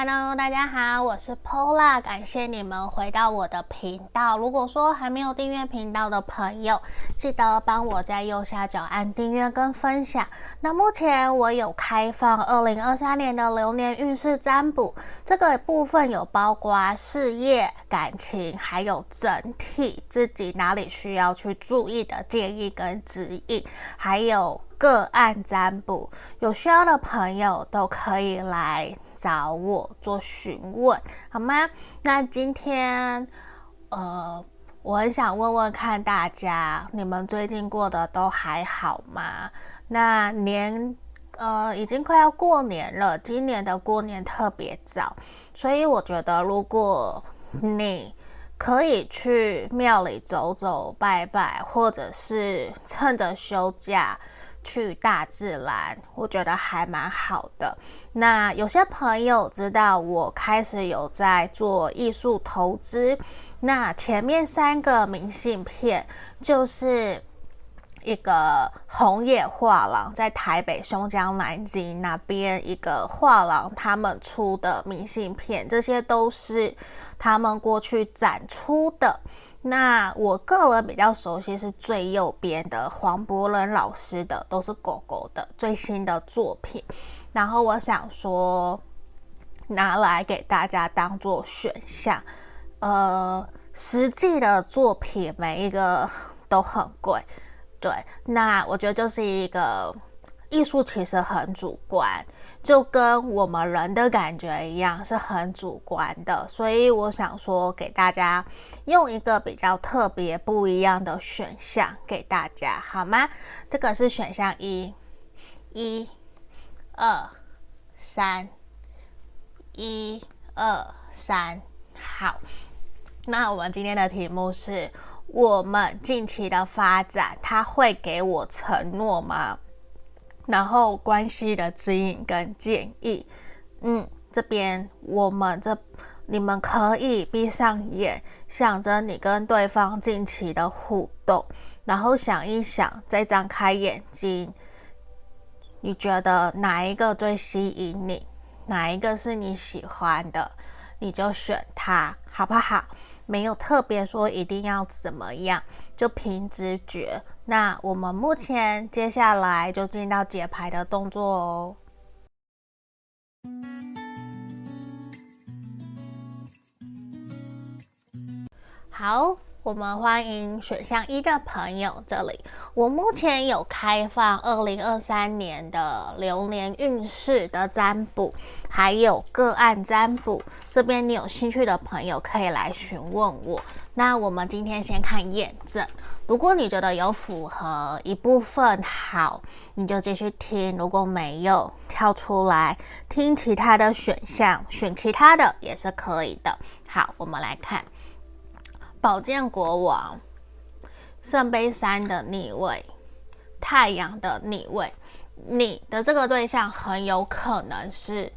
Hello，大家好，我是 Pola，感谢你们回到我的频道。如果说还没有订阅频道的朋友，记得帮我在右下角按订阅跟分享。那目前我有开放二零二三年的流年运势占卜，这个部分有包括事业、感情，还有整体自己哪里需要去注意的建议跟指引，还有。个案占卜，有需要的朋友都可以来找我做询问，好吗？那今天，呃，我很想问问看大家，你们最近过得都还好吗？那年，呃，已经快要过年了，今年的过年特别早，所以我觉得，如果你可以去庙里走走、拜拜，或者是趁着休假。去大自然，我觉得还蛮好的。那有些朋友知道我开始有在做艺术投资，那前面三个明信片就是一个红野画廊在台北松江南京那边一个画廊他们出的明信片，这些都是他们过去展出的。那我个人比较熟悉是最右边的黄柏伦老师的，都是狗狗的最新的作品。然后我想说，拿来给大家当做选项。呃，实际的作品每一个都很贵，对。那我觉得就是一个艺术，其实很主观。就跟我们人的感觉一样，是很主观的，所以我想说，给大家用一个比较特别不一样的选项给大家，好吗？这个是选项一，一、二、三，一、二、三，好。那我们今天的题目是我们近期的发展，他会给我承诺吗？然后关系的指引跟建议，嗯，这边我们这你们可以闭上眼，想着你跟对方近期的互动，然后想一想，再张开眼睛，你觉得哪一个最吸引你？哪一个是你喜欢的？你就选它，好不好？没有特别说一定要怎么样，就凭直觉。那我们目前接下来就进到解牌的动作哦。好。我们欢迎选项一的朋友，这里我目前有开放二零二三年的流年运势的占卜，还有个案占卜。这边你有兴趣的朋友可以来询问我。那我们今天先看验证，如果你觉得有符合一部分好，你就继续听；如果没有，跳出来听其他的选项，选其他的也是可以的。好，我们来看。宝剑国王，圣杯三的逆位，太阳的逆位，你的这个对象很有可能是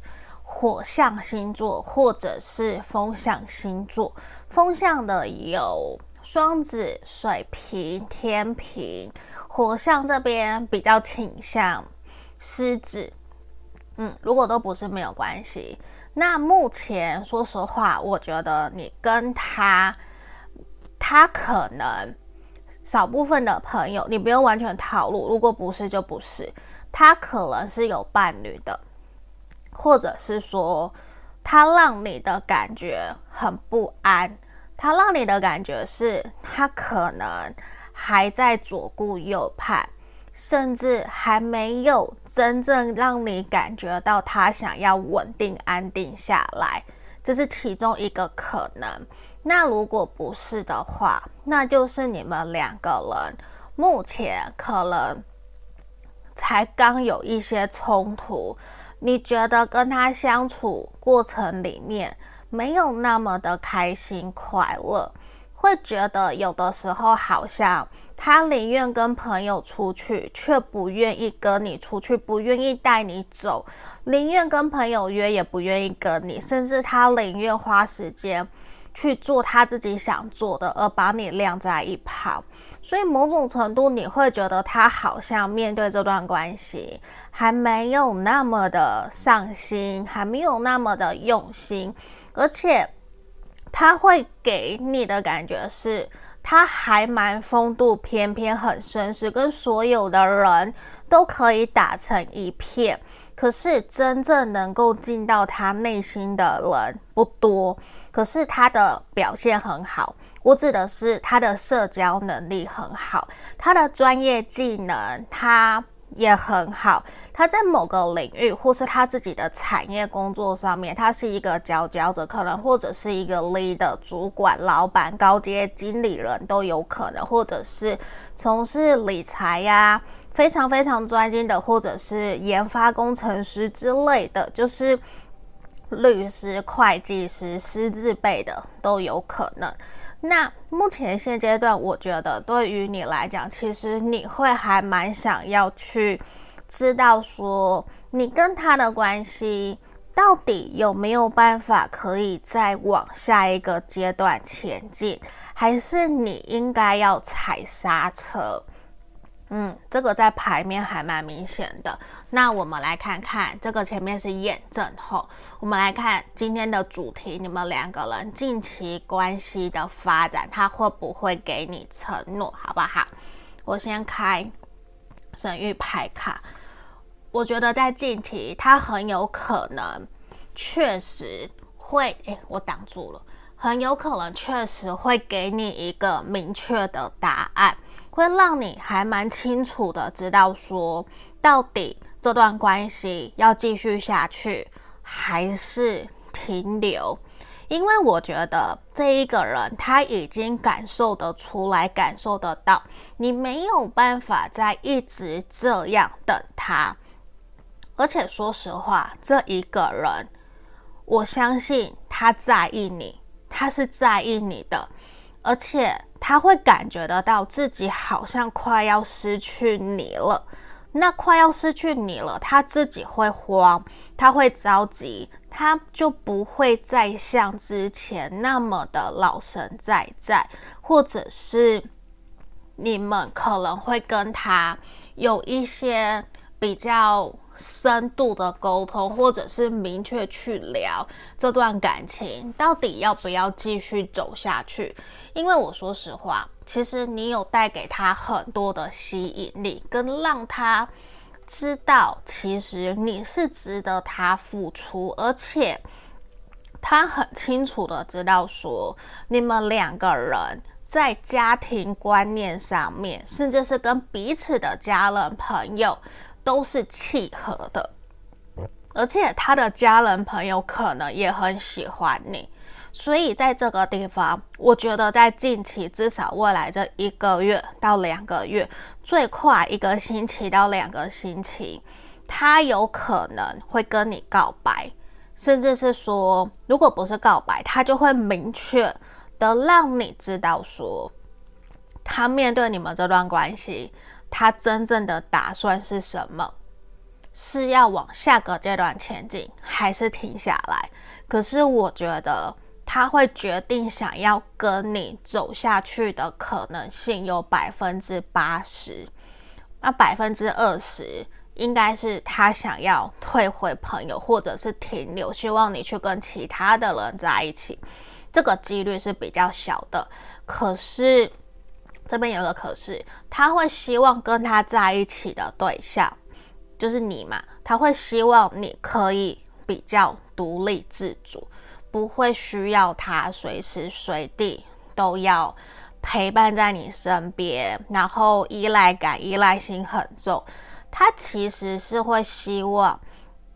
火象星座或者是风象星座。风象的有双子、水瓶、天平，火象这边比较倾向狮子。嗯，如果都不是没有关系。那目前说实话，我觉得你跟他。他可能少部分的朋友，你不用完全套路。如果不是，就不是。他可能是有伴侣的，或者是说他让你的感觉很不安。他让你的感觉是他可能还在左顾右盼，甚至还没有真正让你感觉到他想要稳定安定下来，这是其中一个可能。那如果不是的话，那就是你们两个人目前可能才刚有一些冲突，你觉得跟他相处过程里面没有那么的开心快乐，会觉得有的时候好像他宁愿跟朋友出去，却不愿意跟你出去，不愿意带你走，宁愿跟朋友约也不愿意跟你，甚至他宁愿花时间。去做他自己想做的，而把你晾在一旁。所以某种程度你会觉得他好像面对这段关系还没有那么的上心，还没有那么的用心，而且他会给你的感觉是。他还蛮风度翩翩，很绅士，跟所有的人都可以打成一片。可是真正能够进到他内心的人不多。可是他的表现很好，我指的是他的社交能力很好，他的专业技能他。也很好，他在某个领域或是他自己的产业工作上面，他是一个佼佼者，可能或者是一个 leader、主管、老板、高阶经理人都有可能，或者是从事理财呀、非常非常专精的，或者是研发工程师之类的，就是律师、会计师、师资辈的都有可能。那目前现阶段，我觉得对于你来讲，其实你会还蛮想要去知道说，你跟他的关系到底有没有办法可以再往下一个阶段前进，还是你应该要踩刹车？嗯，这个在牌面还蛮明显的。那我们来看看，这个前面是验证后，我们来看今天的主题：你们两个人近期关系的发展，他会不会给你承诺，好不好？我先开神諭牌卡，我觉得在近期，他很有可能确实会，诶，我挡住了，很有可能确实会给你一个明确的答案。会让你还蛮清楚的知道说，到底这段关系要继续下去还是停留？因为我觉得这一个人他已经感受得出来，感受得到，你没有办法再一直这样等他。而且说实话，这一个人，我相信他在意你，他是在意你的，而且。他会感觉得到自己好像快要失去你了，那快要失去你了，他自己会慌，他会着急，他就不会再像之前那么的老神在在，或者是你们可能会跟他有一些比较深度的沟通，或者是明确去聊这段感情到底要不要继续走下去。因为我说实话，其实你有带给他很多的吸引力，跟让他知道，其实你是值得他付出，而且他很清楚的知道说，你们两个人在家庭观念上面，甚至是跟彼此的家人朋友都是契合的，而且他的家人朋友可能也很喜欢你。所以在这个地方，我觉得在近期，至少未来这一个月到两个月，最快一个星期到两个星期，他有可能会跟你告白，甚至是说，如果不是告白，他就会明确的让你知道说，他面对你们这段关系，他真正的打算是什么？是要往下个阶段前进，还是停下来？可是我觉得。他会决定想要跟你走下去的可能性有百分之八十，那百分之二十应该是他想要退回朋友，或者是停留，希望你去跟其他的人在一起，这个几率是比较小的。可是这边有个可是，他会希望跟他在一起的对象就是你嘛，他会希望你可以比较独立自主。不会需要他随时随地都要陪伴在你身边，然后依赖感、依赖心很重。他其实是会希望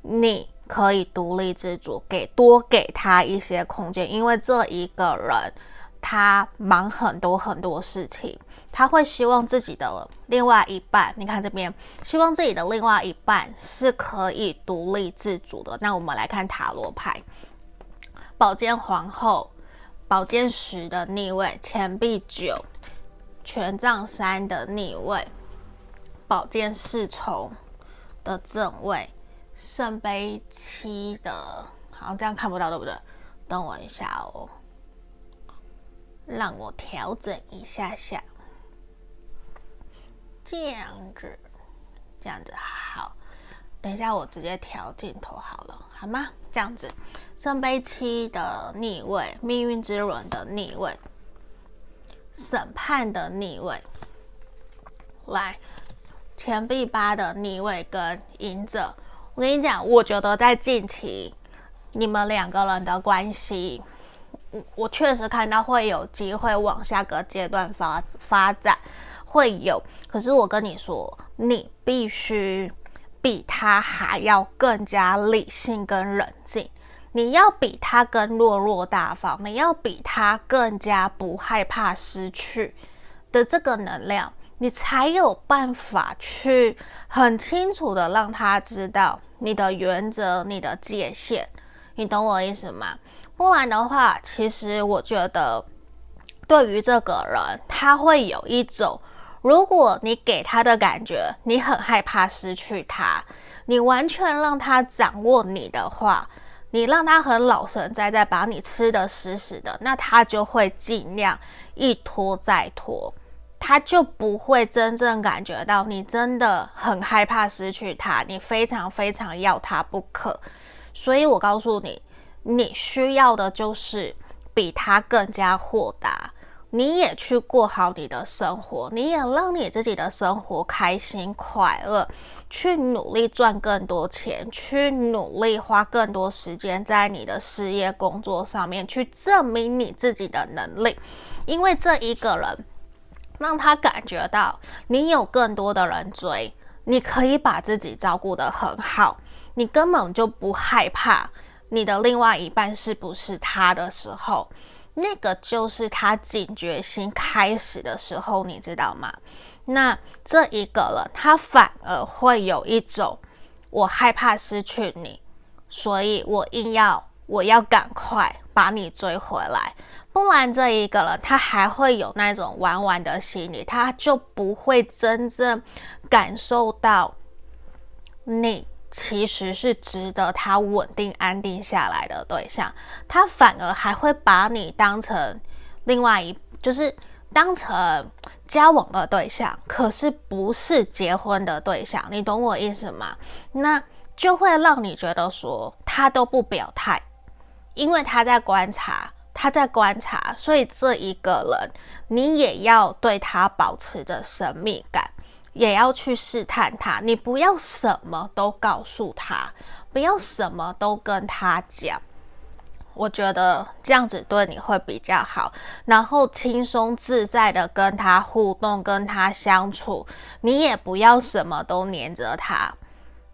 你可以独立自主，给多给他一些空间，因为这一个人他忙很多很多事情，他会希望自己的另外一半，你看这边，希望自己的另外一半是可以独立自主的。那我们来看塔罗牌。宝剑皇后，宝剑十的逆位，钱币九，权杖三的逆位，宝剑侍从的正位，圣杯七的，好像这样看不到，对不对？等我一下哦，让我调整一下下。这样子，这样子好。等一下，我直接调镜头好了，好吗？这样子，圣杯七的逆位，命运之轮的逆位，审判的逆位，来，钱币八的逆位跟隐者。我跟你讲，我觉得在近期，你们两个人的关系，我确实看到会有机会往下个阶段发发展，会有。可是我跟你说，你必须。比他还要更加理性跟冷静，你要比他更落落大方，你要比他更加不害怕失去的这个能量，你才有办法去很清楚的让他知道你的原则、你的界限，你懂我意思吗？不然的话，其实我觉得对于这个人，他会有一种。如果你给他的感觉，你很害怕失去他，你完全让他掌握你的话，你让他很老神在在把你吃得死死的，那他就会尽量一拖再拖，他就不会真正感觉到你真的很害怕失去他，你非常非常要他不可。所以我告诉你，你需要的就是比他更加豁达。你也去过好你的生活，你也让你自己的生活开心快乐，去努力赚更多钱，去努力花更多时间在你的事业工作上面，去证明你自己的能力。因为这一个人让他感觉到你有更多的人追，你可以把自己照顾得很好，你根本就不害怕你的另外一半是不是他的时候。那个就是他警觉心开始的时候，你知道吗？那这一个人，他反而会有一种我害怕失去你，所以我硬要我要赶快把你追回来，不然这一个人他还会有那种玩玩的心理，他就不会真正感受到你。其实是值得他稳定安定下来的对象，他反而还会把你当成另外一，就是当成交往的对象，可是不是结婚的对象，你懂我意思吗？那就会让你觉得说他都不表态，因为他在观察，他在观察，所以这一个人你也要对他保持着神秘感。也要去试探他，你不要什么都告诉他，不要什么都跟他讲。我觉得这样子对你会比较好，然后轻松自在的跟他互动，跟他相处。你也不要什么都黏着他，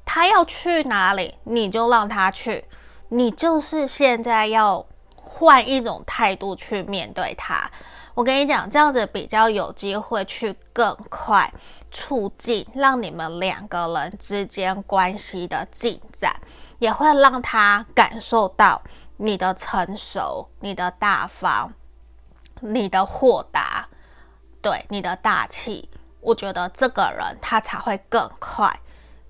他要去哪里你就让他去，你就是现在要换一种态度去面对他。我跟你讲，这样子比较有机会去更快。促进让你们两个人之间关系的进展，也会让他感受到你的成熟、你的大方、你的豁达，对你的大气。我觉得这个人他才会更快，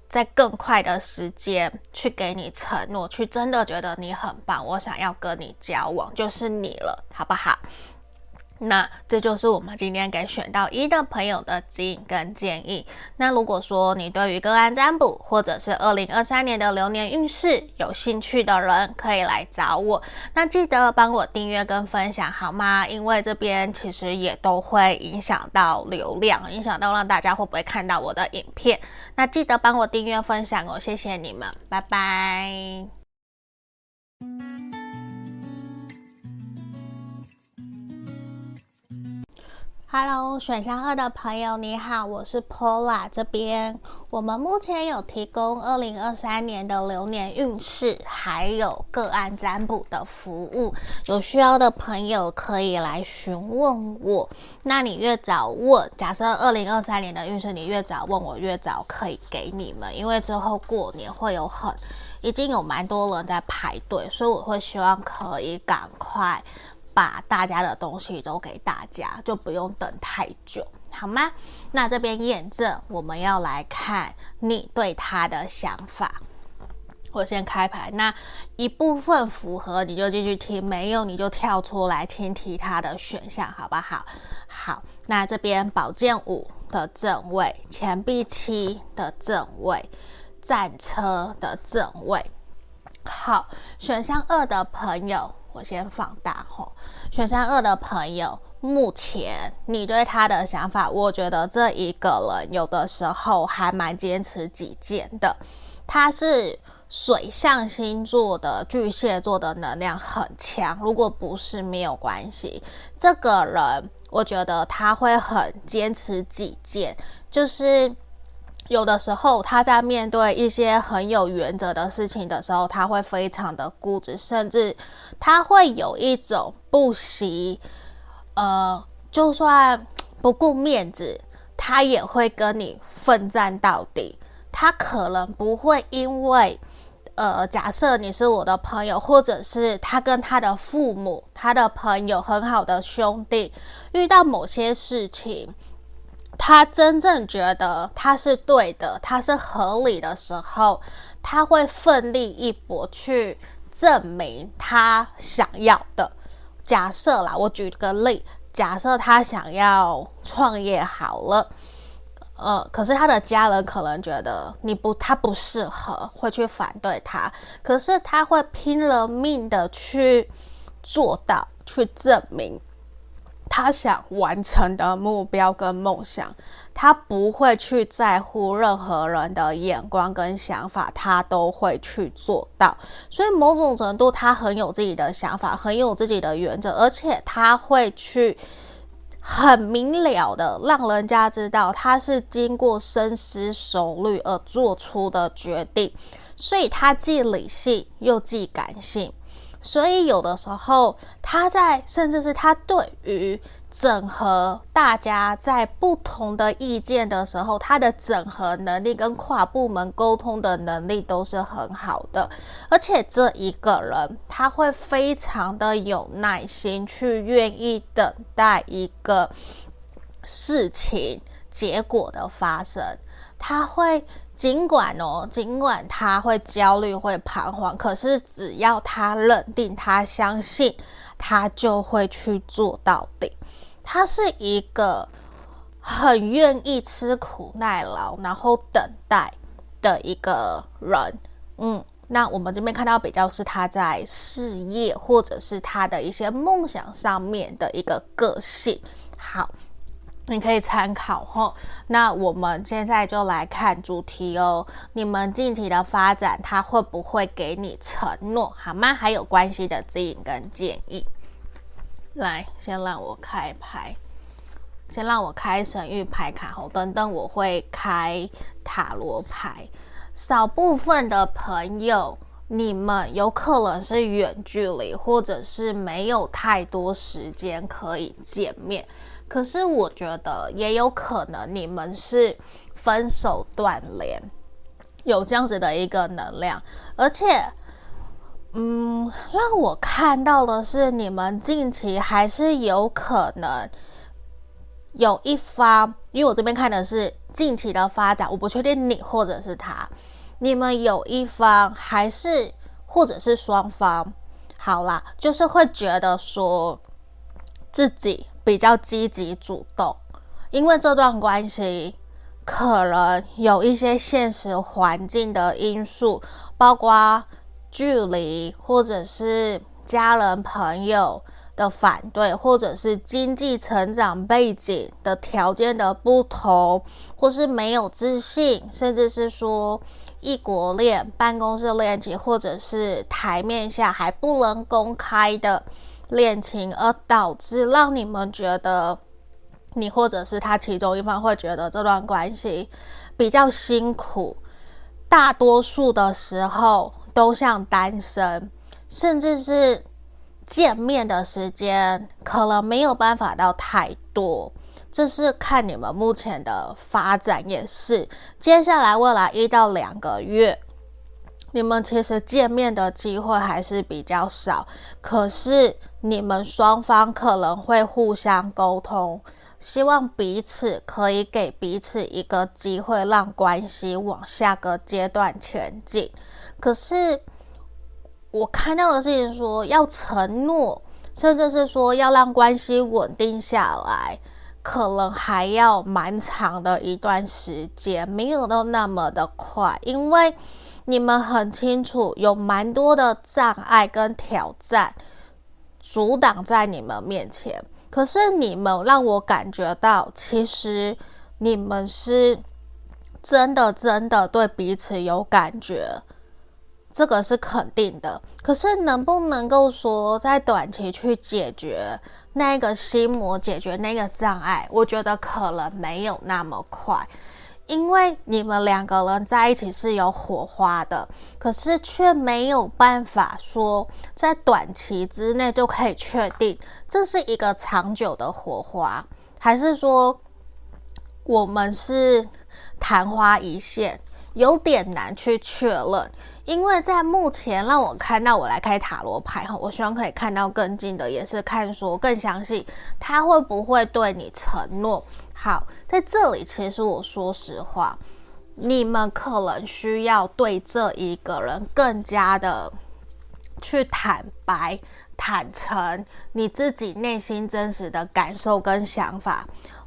在更快的时间去给你承诺，去真的觉得你很棒，我想要跟你交往，就是你了，好不好？那这就是我们今天给选到一的朋友的指引跟建议。那如果说你对于个案占卜或者是二零二三年的流年运势有兴趣的人，可以来找我。那记得帮我订阅跟分享好吗？因为这边其实也都会影响到流量，影响到让大家会不会看到我的影片。那记得帮我订阅分享哦，谢谢你们，拜拜。Hello，选项二的朋友你好，我是 Paula 这边。我们目前有提供二零二三年的流年运势，还有个案占卜的服务。有需要的朋友可以来询问我。那你越早问，假设二零二三年的运势，你越早问我，越早可以给你们。因为之后过年会有很，已经有蛮多人在排队，所以我会希望可以赶快。把大家的东西都给大家，就不用等太久，好吗？那这边验证，我们要来看你对他的想法。我先开牌，那一部分符合你就继续听，没有你就跳出来听其他的选项，好不好？好，那这边宝剑五的正位，钱币七的正位，战车的正位。好，选项二的朋友，我先放大吼。选项二的朋友，目前你对他的想法，我觉得这一个人有的时候还蛮坚持己见的，他是。水象星座的巨蟹座的能量很强，如果不是没有关系。这个人，我觉得他会很坚持己见，就是有的时候他在面对一些很有原则的事情的时候，他会非常的固执，甚至他会有一种不惜，呃，就算不顾面子，他也会跟你奋战到底。他可能不会因为。呃，假设你是我的朋友，或者是他跟他的父母、他的朋友很好的兄弟，遇到某些事情，他真正觉得他是对的，他是合理的时候，他会奋力一搏去证明他想要的。假设啦，我举个例，假设他想要创业好了。呃，可是他的家人可能觉得你不，他不适合，会去反对他。可是他会拼了命的去做到，去证明他想完成的目标跟梦想。他不会去在乎任何人的眼光跟想法，他都会去做到。所以某种程度，他很有自己的想法，很有自己的原则，而且他会去。很明了的，让人家知道他是经过深思熟虑而做出的决定，所以他既理性又既感性。所以有的时候，他在甚至是他对于整合大家在不同的意见的时候，他的整合能力跟跨部门沟通的能力都是很好的。而且这一个人，他会非常的有耐心，去愿意等待一个事情结果的发生。他会。尽管哦，尽管他会焦虑、会彷徨，可是只要他认定、他相信，他就会去做到底。他是一个很愿意吃苦耐劳，然后等待的一个人。嗯，那我们这边看到比较是他在事业或者是他的一些梦想上面的一个个性。好。你可以参考吼，那我们现在就来看主题哦。你们近期的发展，他会不会给你承诺，好吗？还有关系的指引跟建议。来，先让我开牌，先让我开神諭牌卡吼，等等我会开塔罗牌。少部分的朋友，你们有可能是远距离，或者是没有太多时间可以见面。可是我觉得也有可能你们是分手断联，有这样子的一个能量，而且，嗯，让我看到的是你们近期还是有可能有一方，因为我这边看的是近期的发展，我不确定你或者是他，你们有一方还是或者是双方，好啦，就是会觉得说自己。比较积极主动，因为这段关系可能有一些现实环境的因素，包括距离，或者是家人朋友的反对，或者是经济成长背景的条件的不同，或是没有自信，甚至是说异国恋、办公室恋情，或者是台面下还不能公开的。恋情，而导致让你们觉得你或者是他其中一方会觉得这段关系比较辛苦，大多数的时候都像单身，甚至是见面的时间可能没有办法到太多。这是看你们目前的发展也是，接下来未来一到两个月。你们其实见面的机会还是比较少，可是你们双方可能会互相沟通，希望彼此可以给彼此一个机会，让关系往下个阶段前进。可是我看到的事情说，要承诺，甚至是说要让关系稳定下来，可能还要蛮长的一段时间，没有都那么的快，因为你们很清楚，有蛮多的障碍跟挑战阻挡在你们面前。可是你们让我感觉到，其实你们是真的真的对彼此有感觉，这个是肯定的。可是能不能够说在短期去解决那个心魔，解决那个障碍，我觉得可能没有那么快。因为你们两个人在一起是有火花的，可是却没有办法说在短期之内就可以确定这是一个长久的火花，还是说我们是昙花一现，有点难去确认。因为在目前让我看到，我来开塔罗牌哈，我希望可以看到更近的，也是看说更详细，他会不会对你承诺。好，在这里，其实我说实话，你们可能需要对这一个人更加的去坦白、坦诚你自己内心真实的感受跟想法，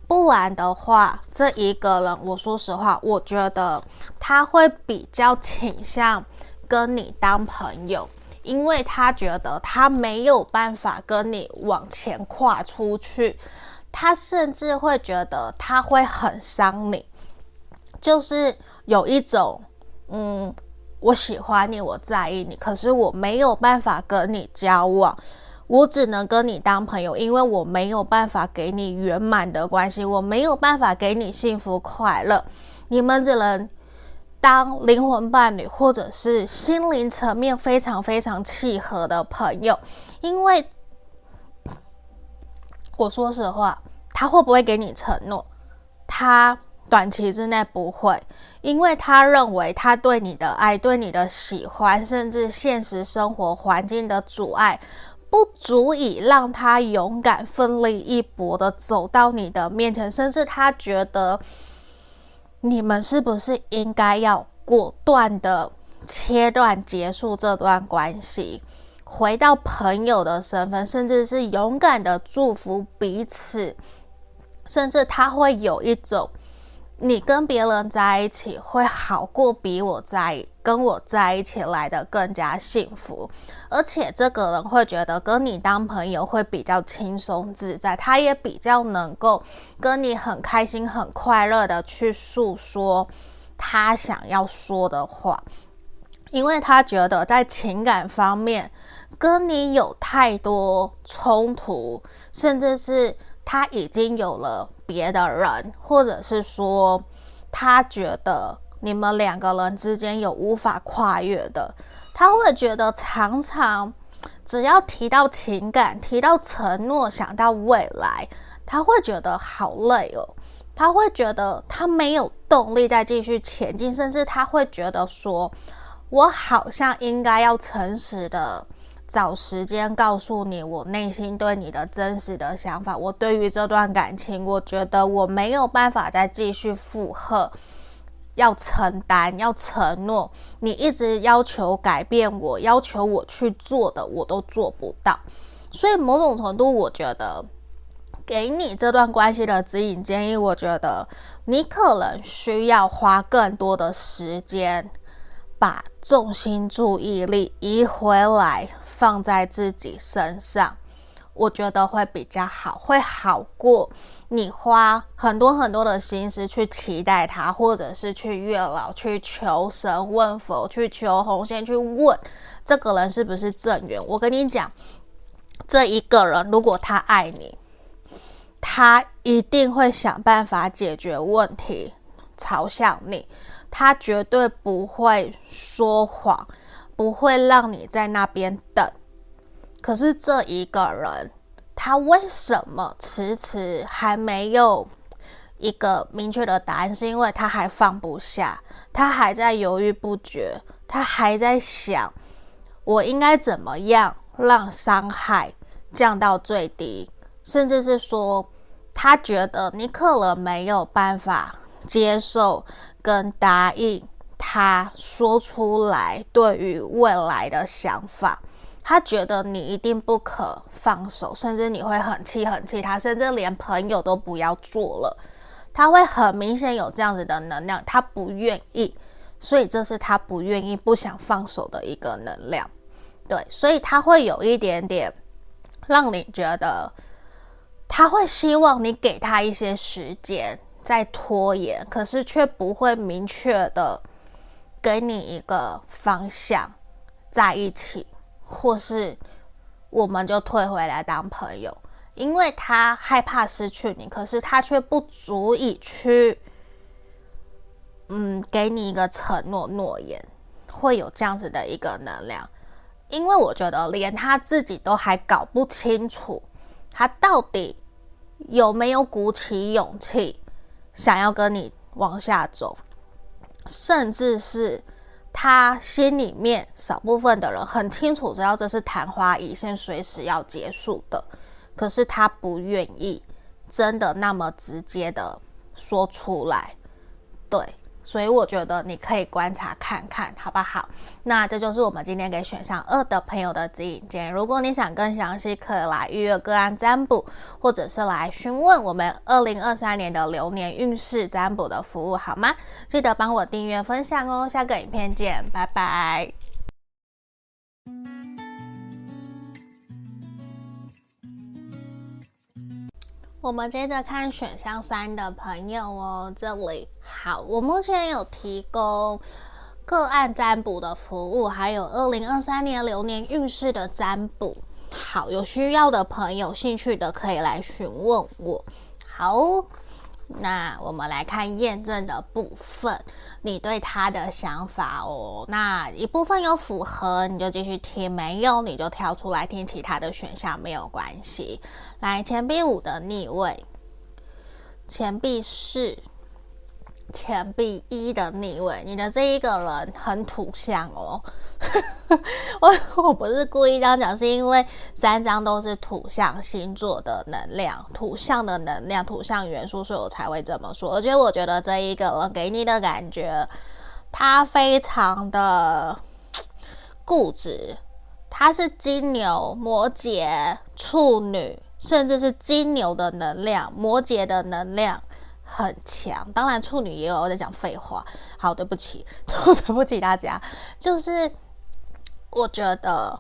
不然的话，这一个人，我说实话，我觉得他会比较倾向跟你当朋友，因为他觉得他没有办法跟你往前跨出去。他甚至会觉得他会很伤你，就是有一种，嗯，我喜欢你，我在意你，可是我没有办法跟你交往，我只能跟你当朋友，因为我没有办法给你圆满的关系，我没有办法给你幸福快乐，你们只能当灵魂伴侣，或者是心灵层面非常非常契合的朋友，因为。我说实话，他会不会给你承诺？他短期之内不会，因为他认为他对你的爱、对你的喜欢，甚至现实生活环境的阻碍，不足以让他勇敢、奋力一搏的走到你的面前。甚至他觉得，你们是不是应该要果断的切断、结束这段关系？回到朋友的身份，甚至是勇敢的祝福彼此，甚至他会有一种，你跟别人在一起会好过比我在跟我在一起来得更加幸福，而且这个人会觉得跟你当朋友会比较轻松自在，他也比较能够跟你很开心、很快乐的去诉说他想要说的话，因为他觉得在情感方面。跟你有太多冲突，甚至是他已经有了别的人，或者是说他觉得你们两个人之间有无法跨越的，他会觉得常常只要提到情感、提到承诺、想到未来，他会觉得好累哦。他会觉得他没有动力再继续前进，甚至他会觉得说，我好像应该要诚实的。找时间告诉你我内心对你的真实的想法。我对于这段感情，我觉得我没有办法再继续负荷，要承担，要承诺。你一直要求改变我，要求我去做的，我都做不到。所以某种程度，我觉得给你这段关系的指引建议，我觉得你可能需要花更多的时间，把重心注意力移回来。放在自己身上，我觉得会比较好，会好过你花很多很多的心思去期待他，或者是去月老、去求神问佛、去求红线、去问这个人是不是正缘。我跟你讲，这一个人如果他爱你，他一定会想办法解决问题，朝向你，他绝对不会说谎。不会让你在那边等，可是这一个人，他为什么迟迟还没有一个明确的答案？是因为他还放不下，他还在犹豫不决，他还在想，我应该怎么样让伤害降到最低，甚至是说，他觉得你可能没有办法接受跟答应他说出来对于未来的想法。他觉得你一定不可放手，甚至你会很气很气他，甚至连朋友都不要做了。他会很明显有这样子的能量，他不愿意，所以这是他不愿意、不想放手的一个能量。对，所以他会有一点点让你觉得，他会希望你给他一些时间再拖延，可是却不会明确的给你一个方向在一起。或是我们就退回来当朋友，因为他害怕失去你，可是他却不足以去，嗯，给你一个承诺诺言，会有这样子的一个能量。因为我觉得连他自己都还搞不清楚，他到底有没有鼓起勇气想要跟你往下走，甚至是。他心里面少部分的人很清楚知道这是昙花一现，随时要结束的，可是他不愿意真的那么直接的说出来，对。所以我觉得你可以观察看看，好不好？那这就是我们今天给选项二的朋友的指引建议。如果你想更详细，可以来预约个案占卜，或者是来询问我们二零二三年的流年运势占卜的服务，好吗？记得帮我订阅分享哦。下个影片见，拜拜。我们接着看选项三的朋友哦，这里好，我目前有提供个案占卜的服务，还有二零二三年流年运势的占卜。好，有需要的朋友、兴趣的可以来询问我。好。那我们来看验证的部分，你对他的想法哦。那一部分有符合，你就继续听；没有，你就跳出来听其他的选项，没有关系。来，钱币五的逆位，钱币四。钱币一的逆位，你的这一个人很土象哦。我我不是故意这样讲，是因为三张都是土象星座的能量，土象的能量，土象元素，所以我才会这么说。而且我觉得这一个人给你的感觉，他非常的固执，他是金牛、摩羯、处女，甚至是金牛的能量，摩羯的能量。很强，当然处女也有在讲废话。好，对不起，对不起大家。就是我觉得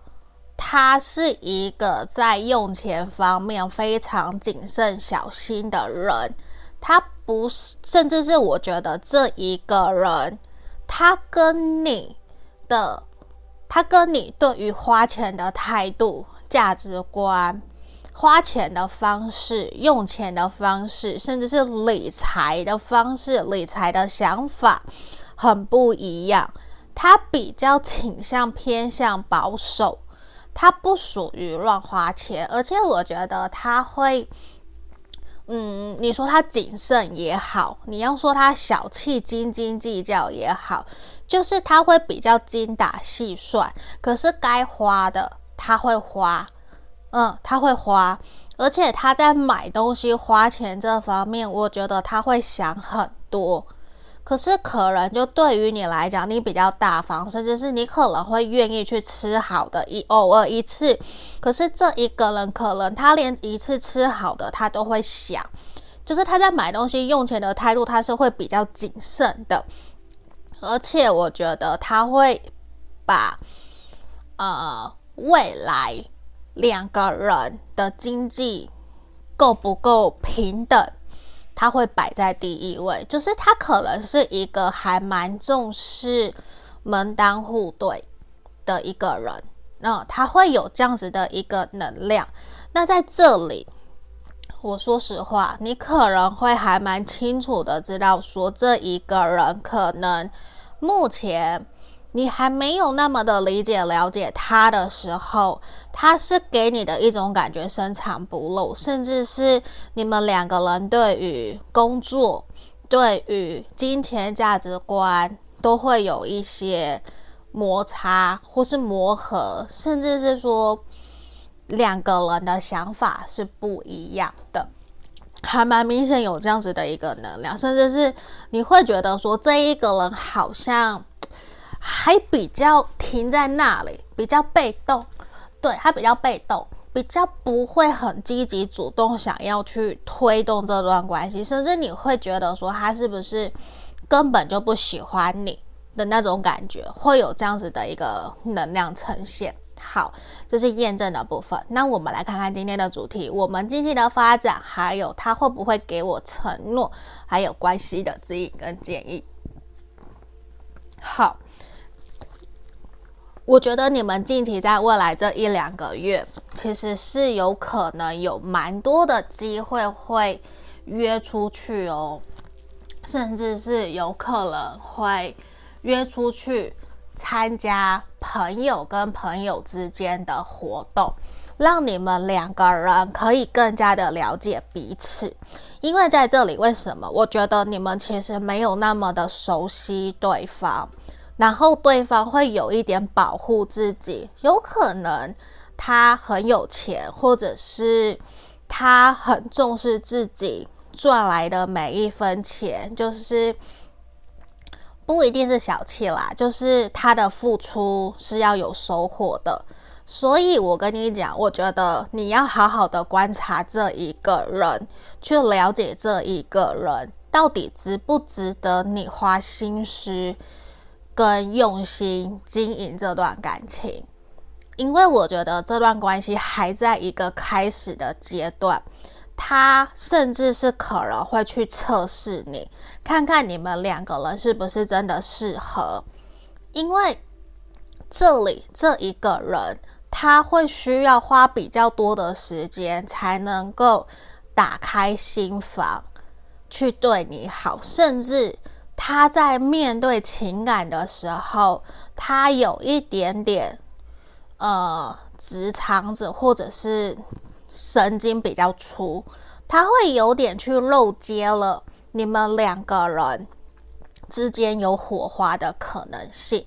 他是一个在用钱方面非常谨慎小心的人。他不是，甚至是我觉得这一个人，他跟你的，他跟你对于花钱的态度、价值观。花钱的方式、用钱的方式，甚至是理财的方式、理财的想法很不一样。他比较倾向偏向保守，他不属于乱花钱，而且我觉得他会，嗯，你说他谨慎也好，你要说他小气、斤斤计较也好，就是他会比较精打细算，可是该花的他会花。嗯，他会花，而且他在买东西花钱这方面，我觉得他会想很多。可是可能就对于你来讲，你比较大方，甚至是你可能会愿意去吃好的，一偶尔一次。可是这一个人可能他连一次吃好的他都会想，就是他在买东西用钱的态度，他是会比较谨慎的。而且我觉得他会把呃未来。两个人的经济够不够平等，他会摆在第一位。就是他可能是一个还蛮重视门当户对的一个人，那他会有这样子的一个能量。那在这里，我说实话，你可能会还蛮清楚的知道，说这一个人可能目前。你还没有那么的理解了解他的时候，他是给你的一种感觉深藏不露，甚至是你们两个人对于工作、对于金钱价值观都会有一些摩擦或是磨合，甚至是说两个人的想法是不一样的。还蛮明显有这样子的一个能量，甚至是你会觉得说这一个人好像还比较停在那里，比较被动，对，他比较被动，比较不会很积极主动想要去推动这段关系，甚至你会觉得说他是不是根本就不喜欢你的那种感觉，会有这样子的一个能量呈现。好，这是验证的部分。那我们来看看今天的主题：我们经济的发展，还有他会不会给我承诺，还有关系的指引跟建议。好，我觉得你们近期在未来这一两个月，其实是有可能有蛮多的机会会约出去哦，甚至是有可能会约出去。参加朋友跟朋友之间的活动，让你们两个人可以更加的了解彼此。因为在这里，为什么？我觉得你们其实没有那么的熟悉对方，然后对方会有一点保护自己，有可能他很有钱，或者是他很重视自己赚来的每一分钱，就是。不一定是小气啦，就是他的付出是要有收获的。所以我跟你讲，我觉得你要好好的观察这一个人，去了解这一个人到底值不值得你花心思跟用心经营这段感情。因为我觉得这段关系还在一个开始的阶段。他甚至是可能会去测试你，看看你们两个人是不是真的适合。因为这里这一个人，他会需要花比较多的时间才能够打开心房去对你好，甚至他在面对情感的时候，他有一点点呃直肠子或者是。神经比较粗，他会有点去漏接了你们两个人之间有火花的可能性，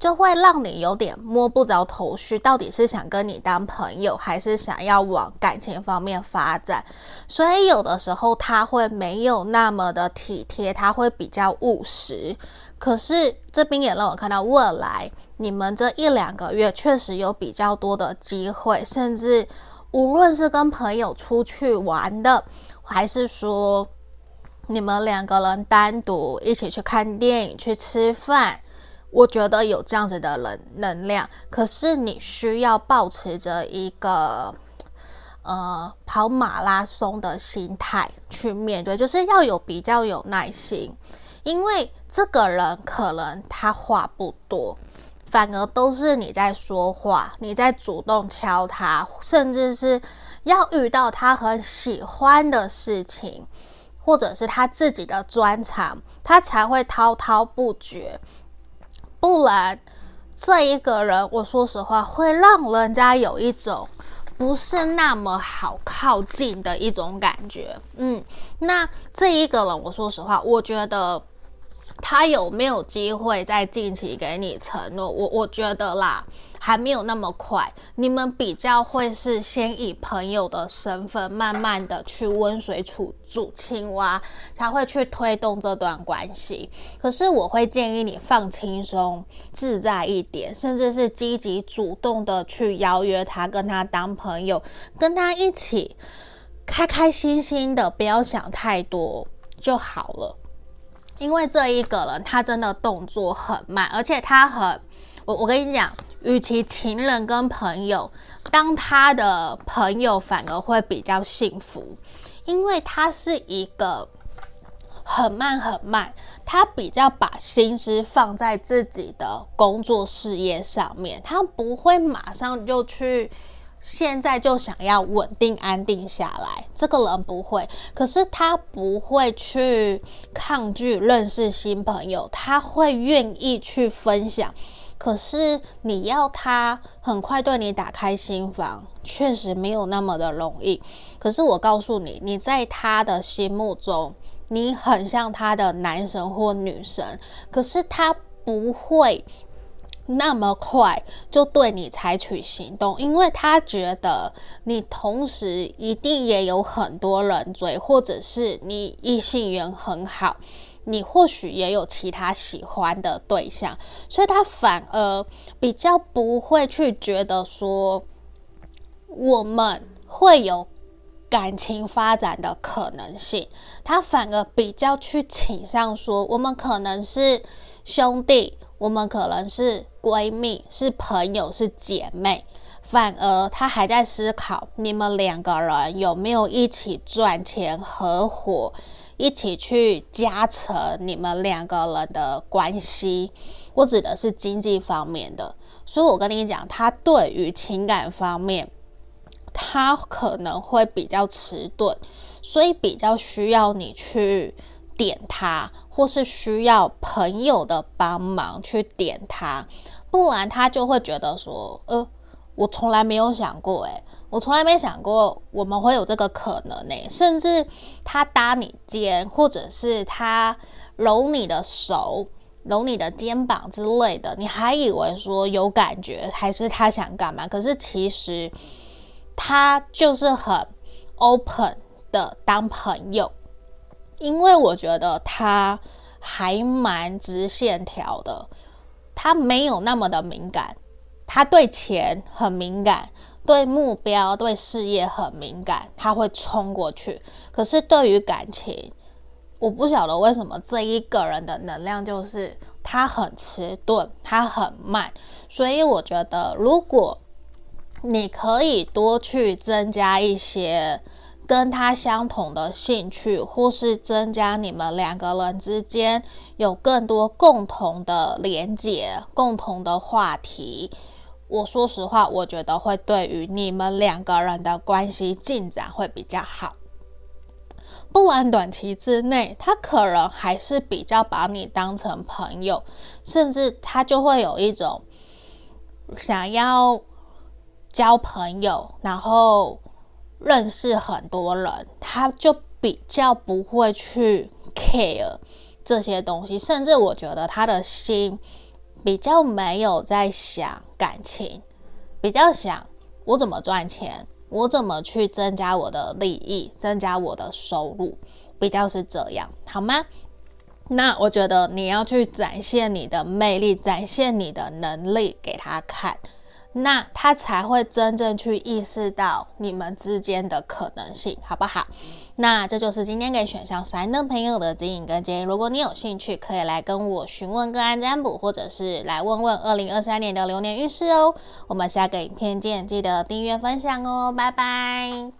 就会让你有点摸不着头绪，到底是想跟你当朋友，还是想要往感情方面发展。所以有的时候他会没有那么的体贴，他会比较务实。可是这边也让我看到未来你们这一两个月确实有比较多的机会，甚至。无论是跟朋友出去玩的，还是说你们两个人单独一起去看电影、去吃饭，我觉得有这样子的能能量。可是你需要保持着一个呃跑马拉松的心态去面对，就是要有比较有耐心，因为这个人可能他话不多。反而都是你在说话，你在主动敲他，甚至是要遇到他很喜欢的事情，或者是他自己的专长，他才会滔滔不绝。不然，这一个人，我说实话，会让人家有一种不是那么好靠近的一种感觉。嗯，那这一个人，我说实话，我觉得。他有没有机会在近期给你承诺？我我觉得啦，还没有那么快。你们比较会是先以朋友的身份，慢慢的去温水煮煮青蛙，才会去推动这段关系。可是我会建议你放轻松、自在一点，甚至是积极主动的去邀约他，跟他当朋友，跟他一起开开心心的，不要想太多就好了。因为这一个人他真的动作很慢，而且他很，我我跟你讲，与其情人跟朋友，当他的朋友反而会比较幸福，因为他是一个很慢很慢，他比较把心思放在自己的工作事业上面，他不会马上就去。现在就想要稳定安定下来，这个人不会，可是他不会去抗拒认识新朋友，他会愿意去分享。可是你要他很快对你打开心房，确实没有那么的容易。可是我告诉你，你在他的心目中，你很像他的男神或女神，可是他不会。那么快就对你采取行动，因为他觉得你同时一定也有很多人追，或者是你异性缘很好，你或许也有其他喜欢的对象，所以他反而比较不会去觉得说我们会有感情发展的可能性，他反而比较去倾向说我们可能是兄弟。我们可能是闺蜜，是朋友，是姐妹，反而他还在思考你们两个人有没有一起赚钱、合伙，一起去加成你们两个人的关系。我指的是经济方面的，所以我跟你讲，他对于情感方面，他可能会比较迟钝，所以比较需要你去点他。或是需要朋友的帮忙去点他，不然他就会觉得说，呃，我从来没有想过，诶，我从来没想过我们会有这个可能呢。甚至他搭你肩，或者是他揉你的手、揉你的肩膀之类的，你还以为说有感觉，还是他想干嘛？可是其实他就是很 open 的当朋友。因为我觉得他还蛮直线条的，他没有那么的敏感，他对钱很敏感，对目标、对事业很敏感，他会冲过去。可是对于感情，我不晓得为什么这一个人的能量就是他很迟钝，他很慢。所以我觉得，如果你可以多去增加一些。跟他相同的兴趣，或是增加你们两个人之间有更多共同的连接、共同的话题。我说实话，我觉得会对于你们两个人的关系进展会比较好。不然短期之内，他可能还是比较把你当成朋友，甚至他就会有一种想要交朋友，然后。认识很多人，他就比较不会去 care 这些东西，甚至我觉得他的心比较没有在想感情，比较想我怎么赚钱，我怎么去增加我的利益，增加我的收入，比较是这样，好吗？那我觉得你要去展现你的魅力，展现你的能力给他看。那他才会真正去意识到你们之间的可能性，好不好？那这就是今天给选项三的朋友的指引跟建议。如果你有兴趣，可以来跟我询问个案占卜，或者是来问问二零二三年的流年运势哦。我们下个影片见，记得订阅分享哦，拜拜。